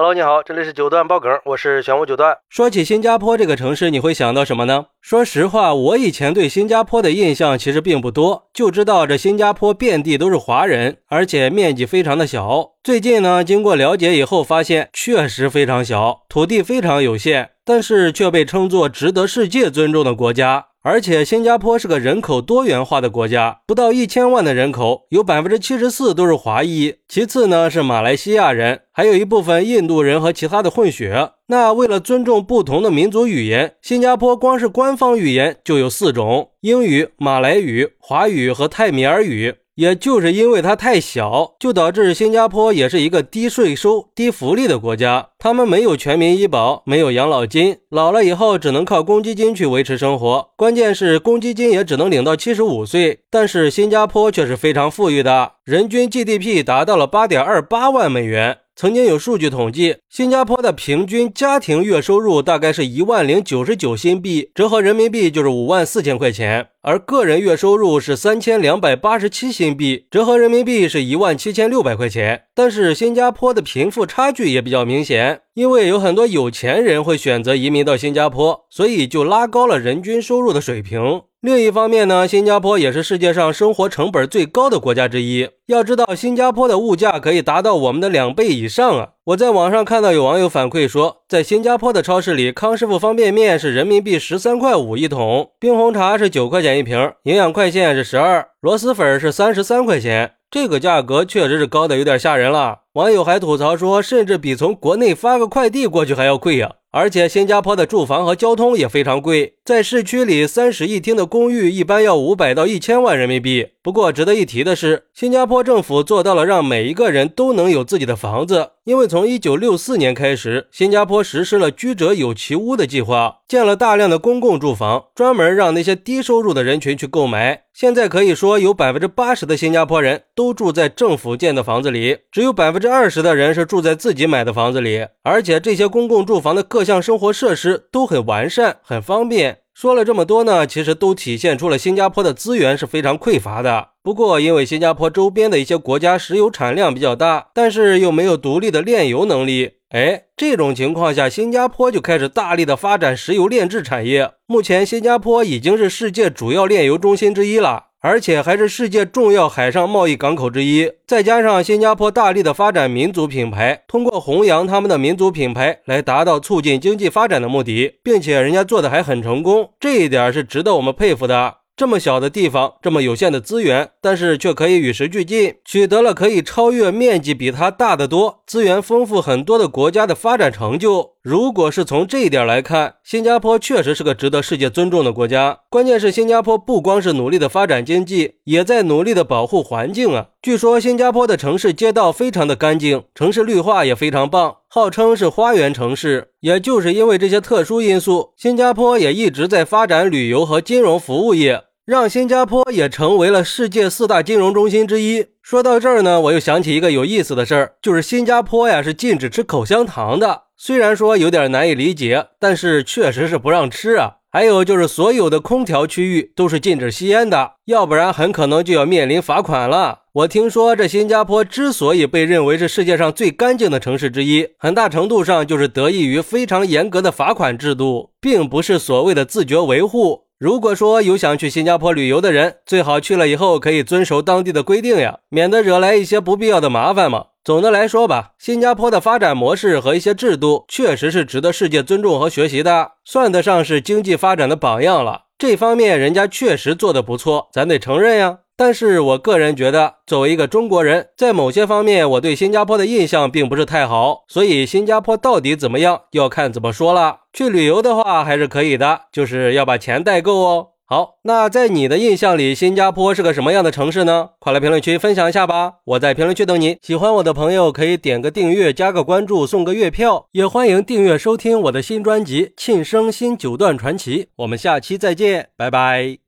Hello，你好，这里是九段爆梗，我是玄武九段。说起新加坡这个城市，你会想到什么呢？说实话，我以前对新加坡的印象其实并不多，就知道这新加坡遍地都是华人，而且面积非常的小。最近呢，经过了解以后，发现确实非常小，土地非常有限，但是却被称作值得世界尊重的国家。而且新加坡是个人口多元化的国家，不到一千万的人口，有百分之七十四都是华裔，其次呢是马来西亚人，还有一部分印度人和其他的混血。那为了尊重不同的民族语言，新加坡光是官方语言就有四种：英语、马来语、华语和泰米尔语。也就是因为它太小，就导致新加坡也是一个低税收、低福利的国家。他们没有全民医保，没有养老金，老了以后只能靠公积金去维持生活。关键是公积金也只能领到七十五岁。但是新加坡却是非常富裕的，人均 GDP 达到了八点二八万美元。曾经有数据统计，新加坡的平均家庭月收入大概是一万零九十九新币，折合人民币就是五万四千块钱，而个人月收入是三千两百八十七新币，折合人民币是一万七千六百块钱。但是新加坡的贫富差距也比较明显，因为有很多有钱人会选择移民到新加坡，所以就拉高了人均收入的水平。另一方面呢，新加坡也是世界上生活成本最高的国家之一。要知道，新加坡的物价可以达到我们的两倍以上啊！我在网上看到有网友反馈说，在新加坡的超市里，康师傅方便面是人民币十三块五一桶，冰红茶是九块钱一瓶，营养快线是十二，螺蛳粉是三十三块钱。这个价格确实是高的有点吓人了。网友还吐槽说，甚至比从国内发个快递过去还要贵呀！而且新加坡的住房和交通也非常贵，在市区里三室一厅的公寓一般要五百到一千万人民币。不过值得一提的是，新加坡政府做到了让每一个人都能有自己的房子，因为从一九六四年开始，新加坡实施了居者有其屋的计划，建了大量的公共住房，专门让那些低收入的人群去购买。现在可以说，有百分之八十的新加坡人都住在政府建的房子里，只有百分之二十的人是住在自己买的房子里，而且这些公共住房的各项生活设施都很完善，很方便。说了这么多呢，其实都体现出了新加坡的资源是非常匮乏的。不过，因为新加坡周边的一些国家石油产量比较大，但是又没有独立的炼油能力，哎，这种情况下，新加坡就开始大力的发展石油炼制产业。目前，新加坡已经是世界主要炼油中心之一了。而且还是世界重要海上贸易港口之一，再加上新加坡大力的发展民族品牌，通过弘扬他们的民族品牌来达到促进经济发展的目的，并且人家做的还很成功，这一点是值得我们佩服的。这么小的地方，这么有限的资源，但是却可以与时俱进，取得了可以超越面积比它大得多、资源丰富很多的国家的发展成就。如果是从这一点来看，新加坡确实是个值得世界尊重的国家。关键是新加坡不光是努力的发展经济，也在努力的保护环境啊。据说新加坡的城市街道非常的干净，城市绿化也非常棒，号称是花园城市。也就是因为这些特殊因素，新加坡也一直在发展旅游和金融服务业。让新加坡也成为了世界四大金融中心之一。说到这儿呢，我又想起一个有意思的事儿，就是新加坡呀是禁止吃口香糖的。虽然说有点难以理解，但是确实是不让吃啊。还有就是所有的空调区域都是禁止吸烟的，要不然很可能就要面临罚款了。我听说这新加坡之所以被认为是世界上最干净的城市之一，很大程度上就是得益于非常严格的罚款制度，并不是所谓的自觉维护。如果说有想去新加坡旅游的人，最好去了以后可以遵守当地的规定呀，免得惹来一些不必要的麻烦嘛。总的来说吧，新加坡的发展模式和一些制度确实是值得世界尊重和学习的，算得上是经济发展的榜样了。这方面人家确实做得不错，咱得承认呀。但是我个人觉得，作为一个中国人，在某些方面，我对新加坡的印象并不是太好。所以，新加坡到底怎么样，要看怎么说了。去旅游的话还是可以的，就是要把钱带够哦。好，那在你的印象里，新加坡是个什么样的城市呢？快来评论区分享一下吧！我在评论区等你。喜欢我的朋友可以点个订阅，加个关注，送个月票。也欢迎订阅收听我的新专辑《庆生新九段传奇》。我们下期再见，拜拜。